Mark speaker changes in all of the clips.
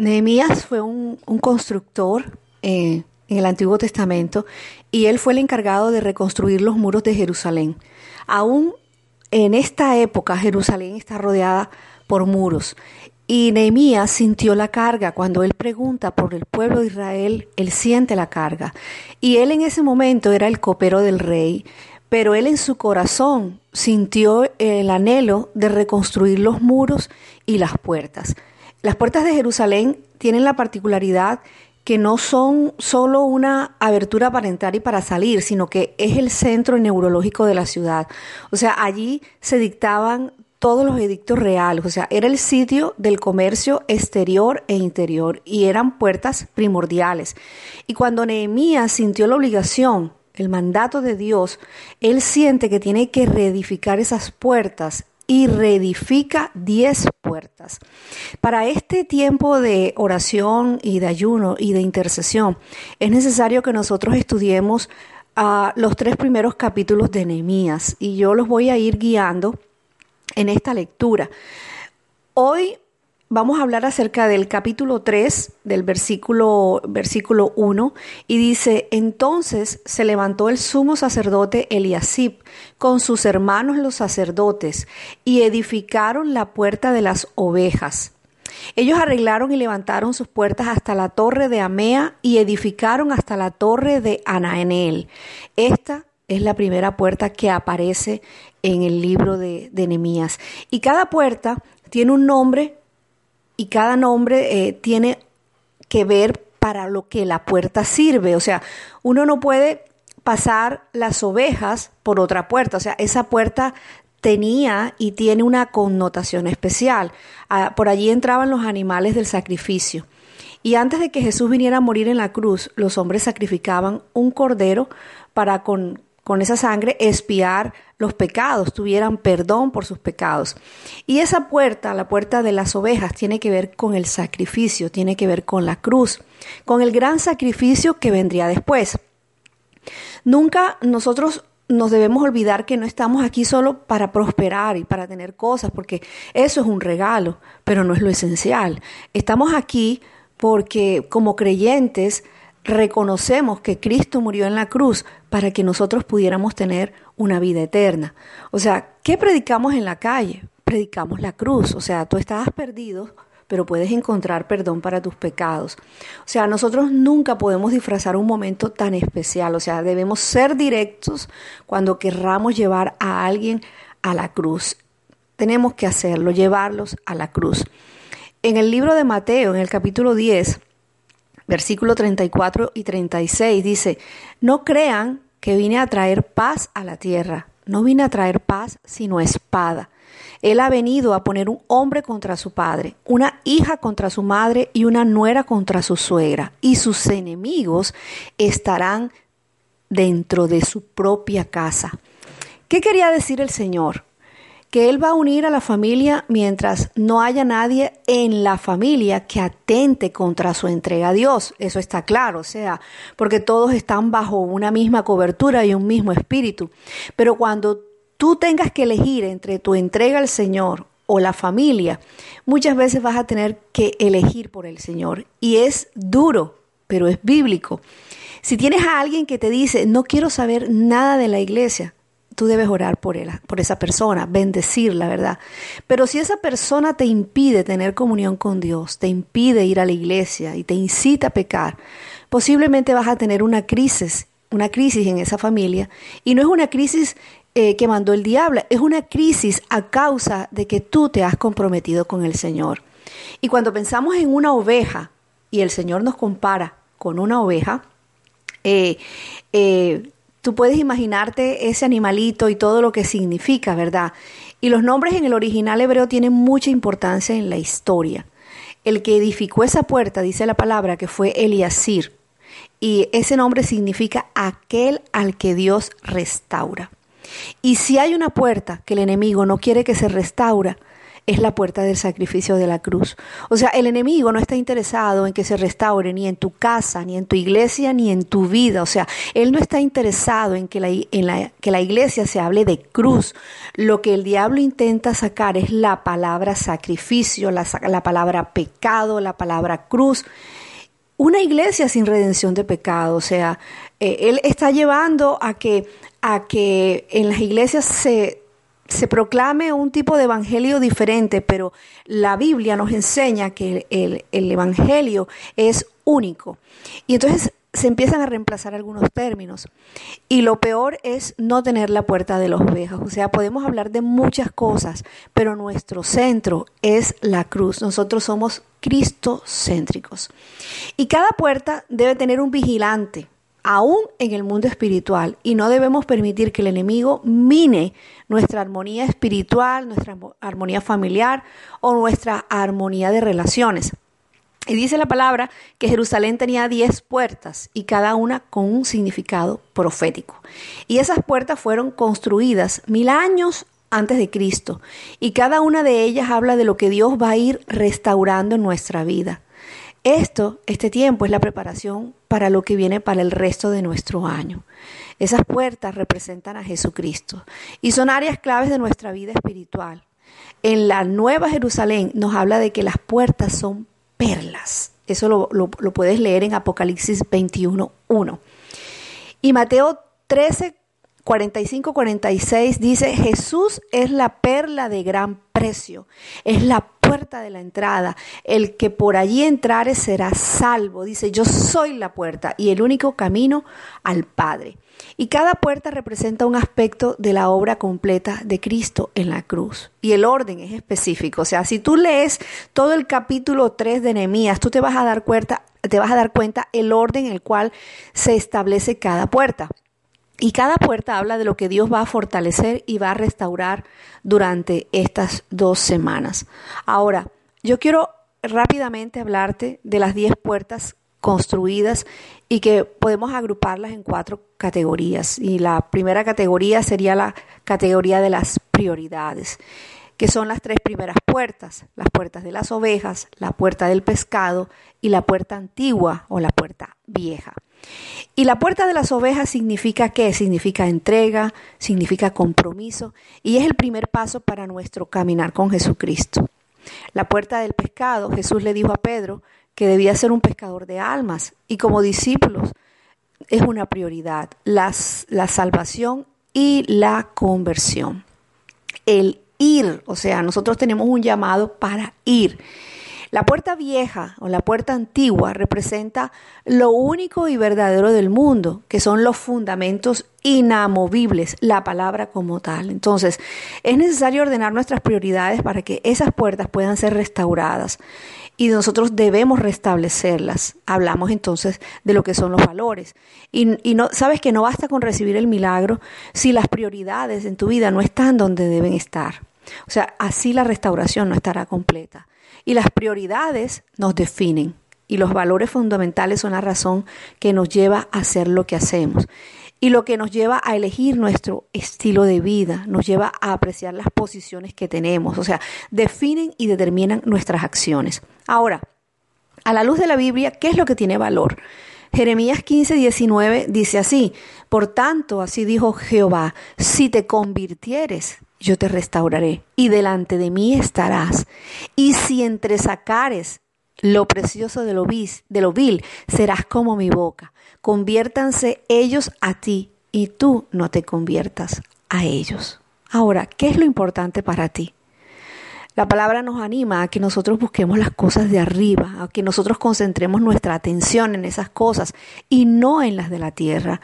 Speaker 1: Nehemías fue un, constructor eh, en el Antiguo Testamento y él fue el encargado de reconstruir los muros de Jerusalén. Aún en esta época Jerusalén está rodeada por muros y Nehemías sintió la carga. Cuando él pregunta por el pueblo de Israel, él siente la carga. Y él en ese momento era el copero del rey, pero él en su corazón sintió el anhelo de reconstruir los muros y las puertas. Las puertas de Jerusalén tienen la particularidad que no son solo una abertura para entrar y para salir, sino que es el centro neurológico de la ciudad. O sea, allí se dictaban todos los edictos reales, o sea, era el sitio del comercio exterior e interior y eran puertas primordiales. Y cuando Nehemías sintió la obligación, el mandato de Dios, él siente que tiene que reedificar esas puertas y reedifica diez puertas. Para este tiempo de oración y de ayuno y de intercesión, es necesario que nosotros estudiemos ah, los tres primeros capítulos de Nehemías y yo los voy a ir guiando en esta lectura. Hoy vamos a hablar acerca del capítulo 3 del versículo, versículo 1 y dice, entonces se levantó el sumo sacerdote Eliasib con sus hermanos los sacerdotes y edificaron la puerta de las ovejas. Ellos arreglaron y levantaron sus puertas hasta la torre de Amea y edificaron hasta la torre de Anaenel. Esta es la primera puerta que aparece en el libro de, de Y cada puerta tiene un nombre y cada nombre eh, tiene que ver para lo que la puerta sirve. O sea, uno no puede pasar las ovejas por otra puerta. O sea, esa puerta tenía y tiene una connotación especial. Ah, por allí entraban los animales del sacrificio. Y antes de que Jesús viniera a morir en la cruz, los hombres sacrificaban un cordero para con, con esa sangre espiar los pecados, tuvieran perdón por sus pecados. Y esa puerta, la puerta de las ovejas, tiene que ver con el sacrificio, tiene que ver con la cruz, con el gran sacrificio que vendría después. Nunca nosotros nos debemos olvidar que no estamos aquí solo para prosperar y para tener cosas, porque eso es un regalo, pero no es lo esencial. Estamos aquí porque como creyentes reconocemos que Cristo murió en la cruz para que nosotros pudiéramos tener una vida eterna. O sea, ¿qué predicamos en la calle? Predicamos la cruz. O sea, tú estabas perdido, pero puedes encontrar perdón para tus pecados. O sea, nosotros nunca podemos disfrazar un momento tan especial. O sea, debemos ser directos cuando querramos llevar a alguien a la cruz. Tenemos que hacerlo, llevarlos a la cruz. En el libro de Mateo, en el capítulo 10, versículo 34 y 36 dice, no crean que vine a traer paz a la tierra, no vine a traer paz sino espada. Él ha venido a poner un hombre contra su padre, una hija contra su madre y una nuera contra su suegra, y sus enemigos estarán dentro de su propia casa. ¿Qué quería decir el Señor? Que Él va a unir a la familia mientras no haya nadie en la familia que atente contra su entrega a Dios. Eso está claro, o sea, porque todos están bajo una misma cobertura y un mismo espíritu. Pero cuando tú tengas que elegir entre tu entrega al Señor o la familia, muchas veces vas a tener que elegir por el Señor. Y es duro, pero es bíblico. Si tienes a alguien que te dice, no quiero saber nada de la iglesia, tú debes orar por, él, por esa persona, bendecirla, ¿verdad? Pero si esa persona te impide tener comunión con Dios, te impide ir a la iglesia y te incita a pecar, posiblemente vas a tener una crisis, una crisis en esa familia. Y no es una crisis eh, que mandó el diablo, es una crisis a causa de que tú te has comprometido con el Señor. Y cuando pensamos en una oveja, y el Señor nos compara con una oveja, eh, eh, Tú puedes imaginarte ese animalito y todo lo que significa, ¿verdad? Y los nombres en el original hebreo tienen mucha importancia en la historia. El que edificó esa puerta, dice la palabra, que fue Eliasir. Y ese nombre significa aquel al que Dios restaura. Y si hay una puerta que el enemigo no quiere que se restaura, es la puerta del sacrificio de la cruz. O sea, el enemigo no está interesado en que se restaure ni en tu casa, ni en tu iglesia, ni en tu vida. O sea, él no está interesado en que la, en la, que la iglesia se hable de cruz. Lo que el diablo intenta sacar es la palabra sacrificio, la, la palabra pecado, la palabra cruz una iglesia sin redención de pecado. O sea, eh, él está llevando a que, a que en las iglesias se, se proclame un tipo de evangelio diferente, pero la Biblia nos enseña que el, el, evangelio es único. Y entonces se empiezan a reemplazar algunos términos. Y lo peor es no tener la puerta de los ovejas. O sea, podemos hablar de muchas cosas, pero nuestro centro es la cruz. Nosotros somos cristocéntricos. Y cada puerta debe tener un vigilante, aún en el mundo espiritual. Y no debemos permitir que el enemigo mine nuestra armonía espiritual, nuestra armonía familiar o nuestra armonía de relaciones. Y dice la palabra que Jerusalén tenía diez puertas y cada una con un significado profético. Y esas puertas fueron construidas mil años antes de Cristo y cada una de ellas habla de lo que Dios va a ir restaurando en nuestra vida. Esto, este tiempo es la preparación para lo que viene para el resto de nuestro año. Esas puertas representan a Jesucristo y son áreas claves de nuestra vida espiritual. En la Nueva Jerusalén nos habla de que las puertas son perlas. Eso lo, lo puedes leer en Apocalipsis 21.1. Y Mateo 13, 45-46 dice, Jesús es la perla de gran precio, es la puerta de la entrada, el que por allí entrare será salvo. Dice, yo soy la puerta y el único camino al Padre. Y cada puerta representa un aspecto de la obra completa de Cristo en la cruz. Y el orden es específico. O sea, si tú lees todo el capítulo 3 de Nehemías, tú te vas a dar cuenta, te vas a dar cuenta el orden en el cual se establece cada puerta. Y cada puerta habla de lo que Dios va a fortalecer y va a restaurar durante estas dos semanas. Ahora, yo quiero rápidamente hablarte de las diez puertas construidas y que podemos agruparlas en cuatro categorías. Y la primera categoría sería la categoría de las prioridades, que son las tres primeras puertas, las puertas de las ovejas, la puerta del pescado y la puerta antigua o la puerta vieja. Y la puerta de las ovejas significa qué? Significa entrega, significa compromiso y es el primer paso para nuestro caminar con Jesucristo. La puerta del pescado, Jesús le dijo a Pedro que debía ser un pescador de almas y como discípulos es una prioridad, las, la salvación y la conversión. El ir, o sea, nosotros tenemos un llamado para ir. La puerta vieja o la puerta antigua representa lo único y verdadero del mundo, que son los fundamentos inamovibles, la palabra como tal. Entonces, es necesario ordenar nuestras prioridades para que esas puertas puedan ser restauradas y nosotros debemos restablecerlas. Hablamos entonces de lo que son los valores. Y, no, sabes que no basta con recibir el milagro si las prioridades en tu vida no están donde deben estar. O sea, así la restauración no estará completa. Y las prioridades nos definen y los valores fundamentales son la razón que nos lleva a hacer lo que hacemos y lo que nos lleva a elegir nuestro estilo de vida, nos lleva a apreciar las posiciones que tenemos, o sea, definen y determinan nuestras acciones. Ahora, a la luz de la Biblia, ¿qué es lo que tiene valor? Jeremías 15, 19 dice así, por tanto, así dijo Jehová, si te convirtieres, yo te restauraré y delante de mí estarás. Y si entresacares lo precioso de lo, de lo vil, serás como mi boca. Conviértanse ellos a ti y tú no te conviertas a ellos. Ahora, ¿qué es lo importante para ti? La palabra nos anima a que nosotros busquemos las cosas de arriba, a que nosotros concentremos nuestra atención en esas cosas y no en las de la tierra.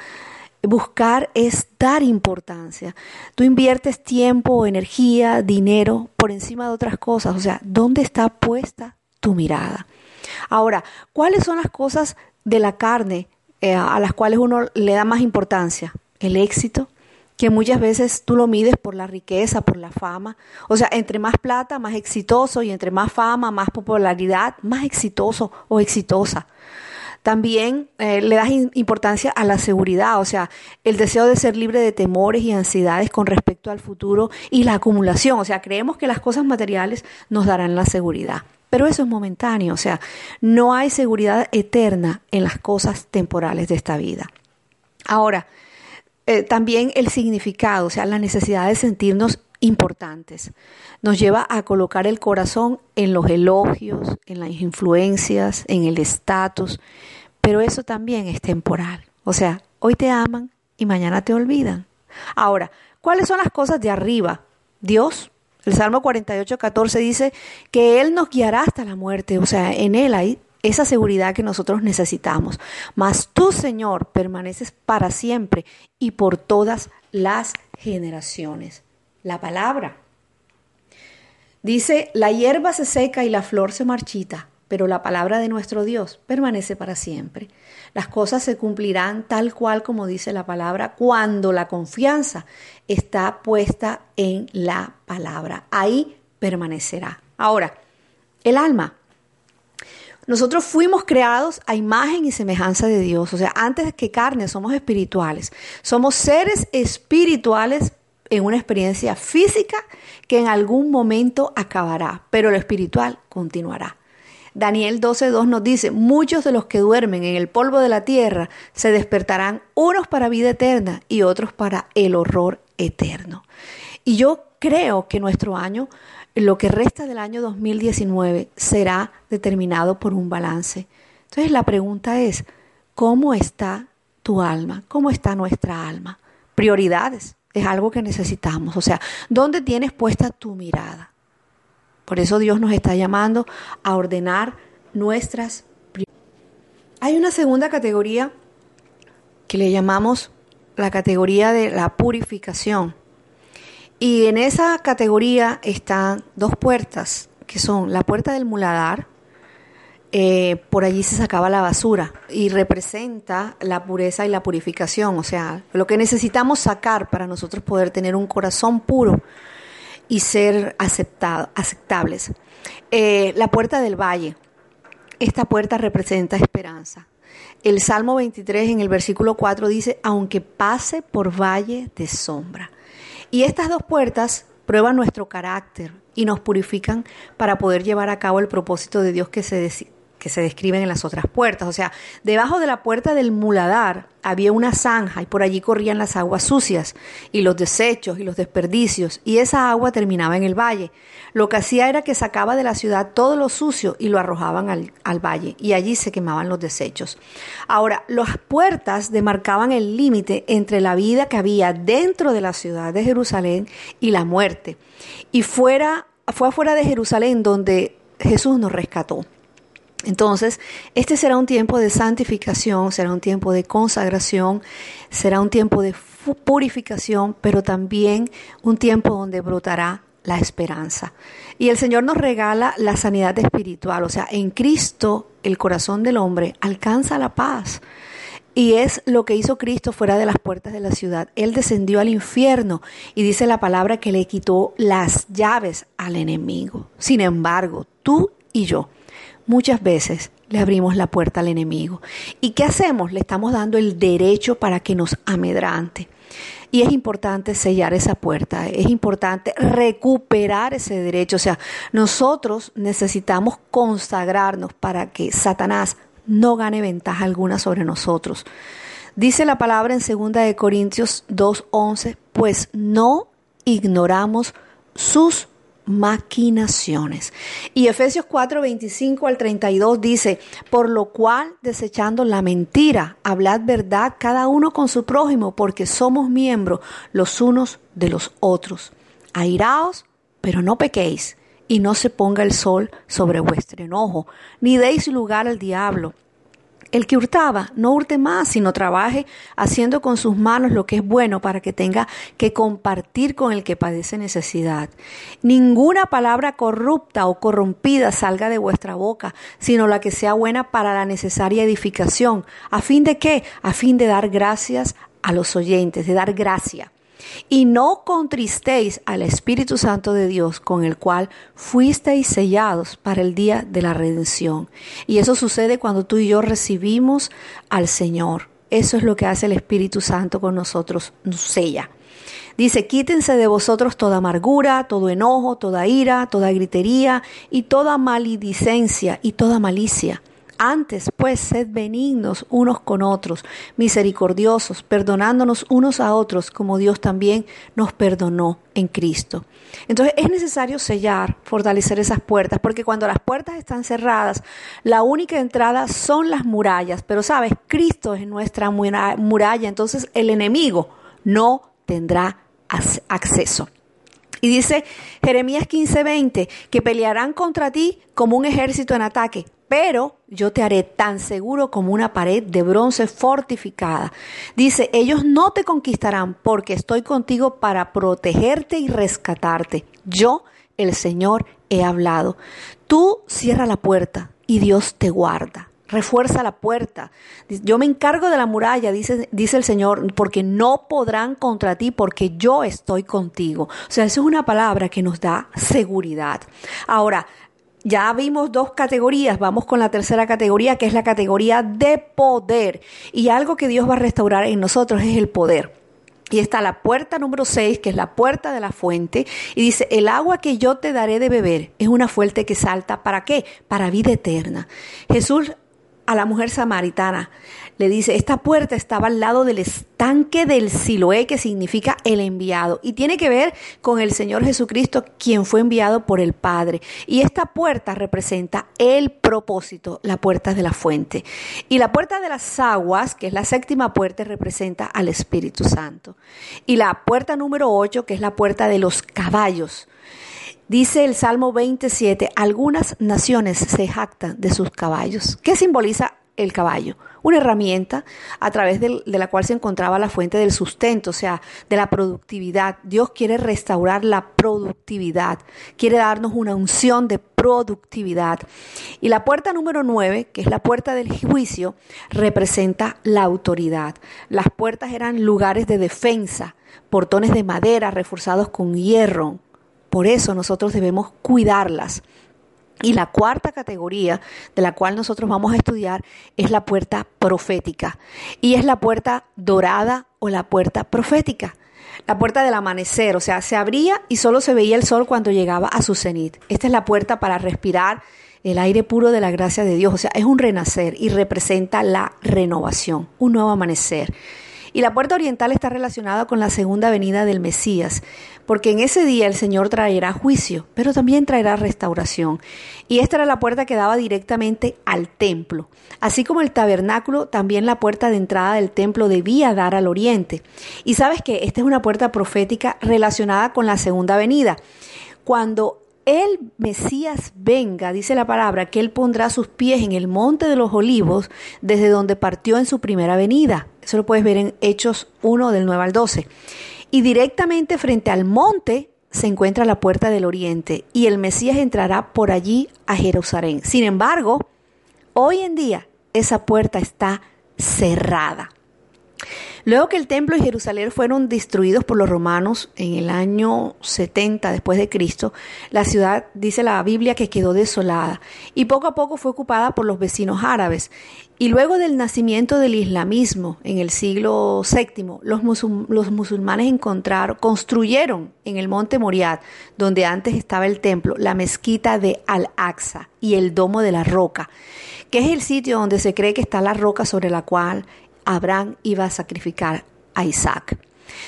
Speaker 1: Buscar es dar importancia. Tú inviertes tiempo, energía, dinero por encima de otras cosas. O sea, ¿dónde está puesta tu mirada? Ahora, ¿cuáles son las cosas de la carne eh, a las cuales uno le da más importancia? El éxito, que muchas veces tú lo mides por la riqueza, por la fama. O sea, entre más plata, más exitoso, y entre más fama, más popularidad, más exitoso o exitosa. También eh, le das importancia a la seguridad, o sea, el deseo de ser libre de temores y ansiedades con respecto al futuro y la acumulación. O sea, creemos que las cosas materiales nos darán la seguridad. Pero eso es momentáneo, o sea, no hay seguridad eterna en las cosas temporales de esta vida. Ahora, eh, también el significado, o sea, la necesidad de sentirnos importantes. Nos lleva a colocar el corazón en los elogios, en las influencias, en el estatus, pero eso también es temporal. O sea, hoy te aman y mañana te olvidan. Ahora, ¿cuáles son las cosas de arriba? Dios. El Salmo 48, 14 dice que Él nos guiará hasta la muerte. O sea, en Él hay esa seguridad que nosotros necesitamos. Mas tú, Señor, permaneces para siempre y por todas las generaciones la palabra. Dice, la hierba se seca y la flor se marchita, pero la palabra de nuestro Dios permanece para siempre. Las cosas se cumplirán tal cual como dice la palabra cuando la confianza está puesta en la palabra. Ahí permanecerá. Ahora, el alma. Nosotros fuimos creados a imagen y semejanza de Dios, o sea, antes que carne somos espirituales. Somos seres espirituales en una experiencia física que en algún momento acabará, pero lo espiritual continuará. Daniel 12.2 nos dice, muchos de los que duermen en el polvo de la tierra se despertarán, unos para vida eterna y otros para el horror eterno. Y yo creo que nuestro año, lo que resta del año 2019, será determinado por un balance. Entonces la pregunta es, ¿cómo está tu alma? ¿Cómo está nuestra alma? Prioridades es algo que necesitamos. O sea, ¿dónde tienes puesta tu mirada? Por eso Dios nos está llamando a ordenar nuestras Hay una segunda categoría que le llamamos la categoría de la purificación. Y en esa categoría están dos puertas, que son la puerta del muladar, eh, por allí se sacaba la basura y representa la pureza y la purificación, o sea, lo que necesitamos sacar para nosotros poder tener un corazón puro y ser aceptables. Eh, la puerta del valle, esta puerta representa esperanza. El Salmo 23 en el versículo 4 dice, aunque pase por valle de sombra. Y estas dos puertas prueban nuestro carácter y nos purifican para poder llevar a cabo el propósito de Dios que se, que se describen en las otras puertas. O sea, debajo de la puerta del muladar había una zanja y por allí corrían las aguas sucias y los desechos y los desperdicios y esa agua terminaba en el valle. Lo que hacía era que sacaba de la ciudad todo lo sucio y lo arrojaban al, al valle y allí se quemaban los desechos. Ahora, las puertas demarcaban el límite entre la vida que había dentro de la ciudad de Jerusalén y la muerte. Y fuera, fue afuera de Jerusalén donde Jesús nos rescató. Entonces, este será un tiempo de santificación, será un tiempo de consagración, será un tiempo de purificación, pero también un tiempo donde brotará la esperanza. Y el Señor nos regala la sanidad espiritual, o sea, en Cristo el corazón del hombre alcanza la paz. Y es lo que hizo Cristo fuera de las puertas de la ciudad. Él descendió al infierno y dice la palabra que le quitó las llaves al enemigo. Sin embargo, tú y yo muchas veces le abrimos la puerta al enemigo. ¿Y qué hacemos? Le estamos dando el derecho para que nos amedrante. Y es importante sellar esa puerta, es importante recuperar ese derecho. O sea, nosotros necesitamos consagrarnos para que Satanás no gane ventaja alguna sobre nosotros. Dice la palabra en 2 de Corintios 2:11, pues no ignoramos sus maquinaciones. Y Efesios 4, 25 al 32 dice, por lo cual, desechando la mentira, hablad verdad cada uno con su prójimo, porque somos miembros los unos de los otros. Airaos, pero no pequéis, y no se ponga el sol sobre vuestro enojo, ni deis lugar al diablo el que hurtaba, no hurte más, sino trabaje haciendo con sus manos lo que es bueno para que tenga que compartir con el que padece necesidad. Ninguna palabra corrupta o corrompida salga de vuestra boca, sino la que sea buena para la necesaria edificación. ¿A fin de qué? A fin de dar gracias a los oyentes, de dar gracia. Y no contristéis al Espíritu Santo de Dios, con el cual fuisteis sellados para el día de la redención. Y eso sucede cuando tú y yo recibimos al Señor. Eso es lo que hace el Espíritu Santo con nosotros, nos sella. Dice, quítense de vosotros toda amargura, todo enojo, toda ira, toda gritería y toda maledicencia y toda malicia antes, pues, sed benignos unos con otros, misericordiosos, perdonándonos unos a otros, como Dios también nos perdonó en Cristo. Entonces es necesario sellar, fortalecer esas puertas, porque cuando las puertas están cerradas, la única entrada son las murallas. Pero sabes, Cristo es nuestra muralla, entonces el enemigo no tendrá acceso. Y dice Jeremías 15:20 que pelearán contra ti como un ejército en ataque, pero yo te haré tan seguro como una pared de bronce fortificada. Dice, ellos no te conquistarán porque estoy contigo para protegerte y rescatarte. Yo, el Señor, he hablado. Tú cierra la puerta y Dios te guarda. Refuerza la puerta. Yo me encargo de la muralla, dice, dice el Señor, porque no podrán contra ti, porque yo estoy contigo. O sea, eso es una palabra que nos da seguridad. Ahora, ya vimos dos categorías, vamos con la tercera categoría, que es la categoría de poder. Y algo que Dios va a restaurar en nosotros es el poder. Y está la puerta número 6, que es la puerta de la fuente, y dice, el agua que yo te daré de beber es una fuente que salta, ¿para qué? Para vida eterna. Jesús a la mujer samaritana. Le dice, esta puerta estaba al lado del estanque del Siloé, que significa el enviado, y tiene que ver con el Señor Jesucristo, quien fue enviado por el Padre. Y esta puerta representa el propósito, la puerta de la fuente. Y la puerta de las aguas, que es la séptima puerta, representa al Espíritu Santo. Y la puerta número 8, que es la puerta de los caballos, Dice el Salmo 27, algunas naciones se jactan de sus caballos. ¿Qué simboliza el caballo? Una herramienta a través de, la cual se encontraba la fuente del sustento, o sea, de la productividad. Dios quiere restaurar la productividad, quiere darnos una unción de productividad. Y la puerta número 9, que es la puerta del juicio, representa la autoridad. Las puertas eran lugares de defensa, portones de madera reforzados con hierro, por eso nosotros debemos cuidarlas. Y la cuarta categoría de la cual nosotros vamos a estudiar es la puerta profética. Y es la puerta dorada o la puerta profética. La puerta del amanecer, o sea, se abría y solo se veía el sol cuando llegaba a su cenit. Esta es la puerta para respirar el aire puro de la gracia de Dios. O sea, es un renacer y representa la renovación, un nuevo amanecer. Y la puerta oriental está relacionada con la segunda venida del Mesías, porque en ese día el Señor traerá juicio, pero también traerá restauración. Y esta era la puerta que daba directamente al templo. Así como el tabernáculo, también la puerta de entrada del templo debía dar al oriente. Y sabes que esta es una puerta profética relacionada con la segunda venida. Cuando el Mesías venga, dice la palabra, que Él pondrá sus pies en el monte de los olivos desde donde partió en su primera venida. Eso lo puedes ver en Hechos 1 del 9 al 12. Y directamente frente al monte se encuentra la puerta del oriente y el Mesías entrará por allí a Jerusalén. Sin embargo, hoy en día esa puerta está cerrada. Luego que el templo y Jerusalén fueron destruidos por los romanos en el año 70 después de Cristo, la ciudad dice la Biblia que quedó desolada y poco a poco fue ocupada por los vecinos árabes. Y luego del nacimiento del islamismo en el siglo VII, los, los musulmanes encontraron, construyeron en el monte Moriad, donde antes estaba el templo, la mezquita de Al-Aqsa y el domo de la roca, que es el sitio donde se cree que está la roca sobre la cual Abraham iba a sacrificar a Isaac.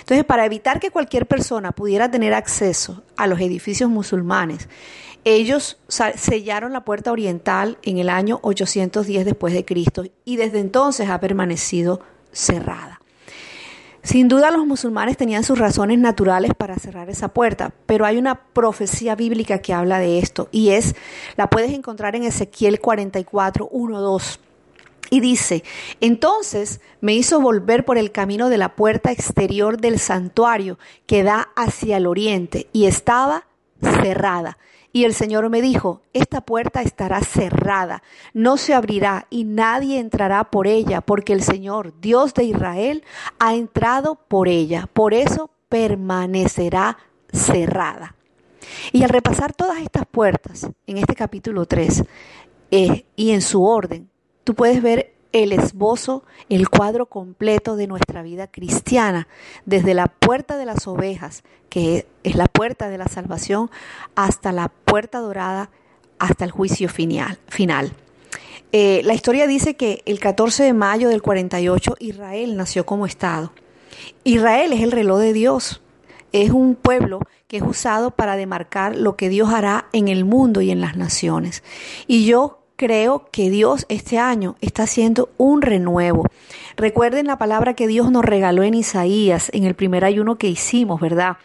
Speaker 1: Entonces, para evitar que cualquier persona pudiera tener acceso a los edificios musulmanes, ellos sellaron la puerta oriental en el año 810 después de Cristo y desde entonces ha permanecido cerrada. Sin duda los musulmanes tenían sus razones naturales para cerrar esa puerta, pero hay una profecía bíblica que habla de esto y es, la puedes encontrar en Ezequiel 44, 1, 2. Y dice, entonces me hizo volver por el camino de la puerta exterior del santuario que da hacia el oriente y estaba cerrada. Y el Señor me dijo, esta puerta estará cerrada, no se abrirá y nadie entrará por ella, porque el Señor, Dios de Israel, ha entrado por ella. Por eso permanecerá cerrada. Y al repasar todas estas puertas en este capítulo 3 eh, y en su orden, tú puedes ver el esbozo, el cuadro completo de nuestra vida cristiana, desde la puerta de las ovejas, que es la puerta de la salvación, hasta la puerta dorada, hasta el juicio final. final. Eh, la historia dice que el 14 de mayo del 48 Israel nació como Estado. Israel es el reloj de Dios, es un pueblo que es usado para demarcar lo que Dios hará en el mundo y en las naciones. Y yo creo que Dios este año está haciendo un renuevo. Recuerden la palabra que Dios nos regaló en Isaías, en el primer ayuno que hicimos, ¿verdad?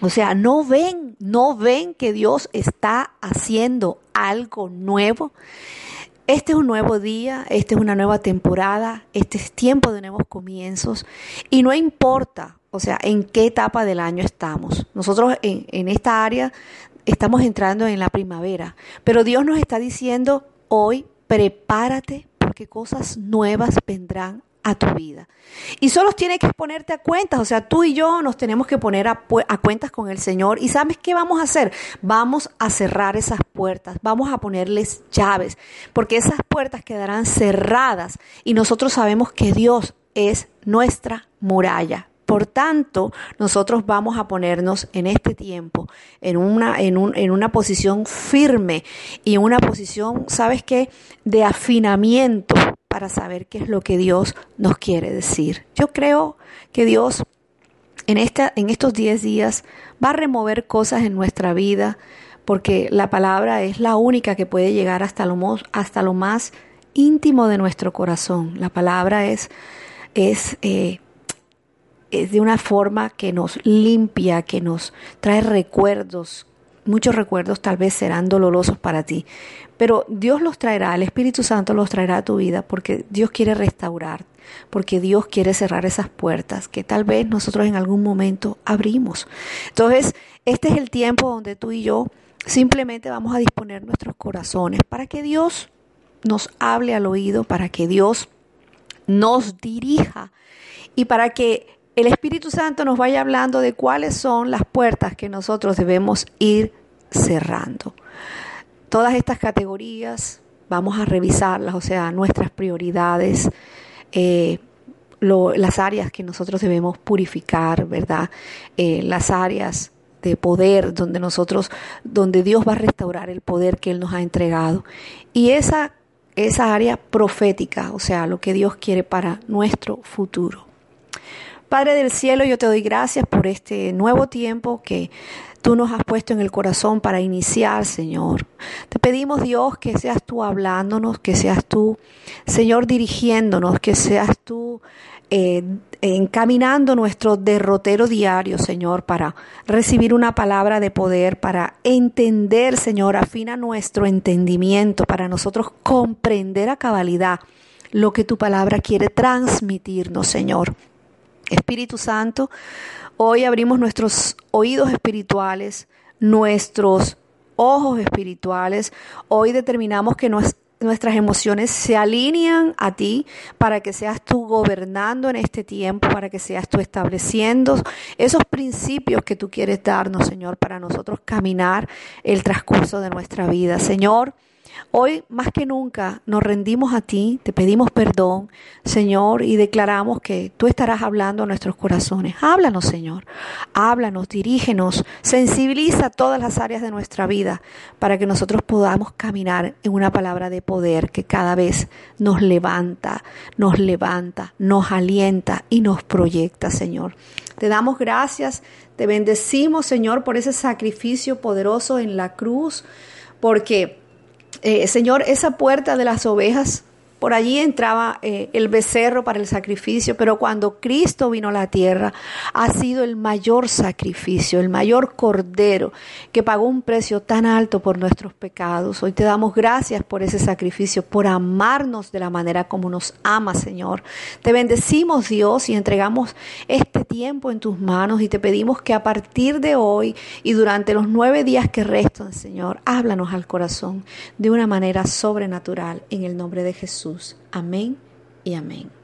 Speaker 1: O sea, no ven, no ven que Dios está haciendo algo nuevo. Este es un nuevo día, esta es una nueva temporada, este es tiempo de nuevos comienzos y no importa, o sea, en qué etapa del año estamos. Nosotros en, en esta área estamos entrando en la primavera, pero Dios nos está diciendo hoy, prepárate porque cosas nuevas vendrán a tu vida. Y solo tienes que ponerte a cuentas, o sea, tú y yo nos tenemos que poner a, a, cuentas con el Señor. ¿Y sabes qué vamos a hacer? Vamos a cerrar esas puertas, vamos a ponerles llaves, porque esas puertas quedarán cerradas y nosotros sabemos que Dios es nuestra muralla. Por tanto, nosotros vamos a ponernos en este tiempo en una, en, un, en una posición firme y una posición, ¿sabes qué?, de afinamiento para saber qué es lo que Dios nos quiere decir. Yo creo que Dios en, esta, en estos 10 días va a remover cosas en nuestra vida porque la palabra es la única que puede llegar hasta lo, hasta lo más íntimo de nuestro corazón. La palabra es, es, eh, es de una forma que nos limpia, que nos trae recuerdos, muchos recuerdos tal vez serán dolorosos para ti, pero Dios los traerá, el Espíritu Santo los traerá a tu vida porque Dios quiere restaurar, porque Dios quiere cerrar esas puertas que tal vez nosotros en algún momento abrimos. Entonces, este es el tiempo donde tú y yo simplemente vamos a disponer nuestros corazones para que Dios nos hable al oído, para que Dios nos dirija y para que el Espíritu Santo nos vaya hablando de cuáles son las puertas que nosotros debemos ir cerrando. Todas estas categorías vamos a revisarlas, o sea, nuestras prioridades, eh, las áreas que nosotros debemos purificar, ¿verdad? Eh, las áreas de poder donde nosotros, donde Dios va a restaurar el poder que Él nos ha entregado. Y esa, esa área profética, o sea, lo que Dios quiere para nuestro futuro. Padre del cielo, yo te doy gracias por este nuevo tiempo que tú nos has puesto en el corazón para iniciar, Señor. Te pedimos, Dios, que seas tú hablándonos, que seas tú, Señor, dirigiéndonos, que seas tú eh, encaminando nuestro derrotero diario, Señor, para recibir una palabra de poder, para entender, Señor, afina nuestro entendimiento, para nosotros comprender a cabalidad lo que tu palabra quiere transmitirnos, Señor. Espíritu Santo, hoy abrimos nuestros oídos espirituales, nuestros ojos espirituales. Hoy determinamos que nuestras emociones se alinean a ti para que seas tú gobernando en este tiempo, para que seas tú estableciendo esos principios que tú quieres darnos, Señor, para nosotros caminar el transcurso de nuestra vida. Señor, Hoy más que nunca nos rendimos a ti, te pedimos perdón, Señor, y declaramos que tú estarás hablando a nuestros corazones. Háblanos, Señor. Háblanos, dirígenos, sensibiliza todas las áreas de nuestra vida para que nosotros podamos caminar en una palabra de poder que cada vez nos levanta, nos levanta, nos alienta y nos proyecta, Señor. Te damos gracias, te bendecimos, Señor, por ese sacrificio poderoso en la cruz, porque eh, Señor, esa puerta de las ovejas por allí entraba eh, el becerro para el sacrificio, pero cuando Cristo vino a la tierra, ha sido el mayor sacrificio, el mayor cordero que pagó un precio tan alto por nuestros pecados. Hoy te damos gracias por ese sacrificio, por amarnos de la manera como nos ama, Señor. Te bendecimos, Dios, y entregamos este tiempo en tus manos y te pedimos que a partir de hoy y durante los nueve días que restan, Señor, háblanos al corazón de una manera sobrenatural en el nombre de Jesús. Jesus. Amém e amém.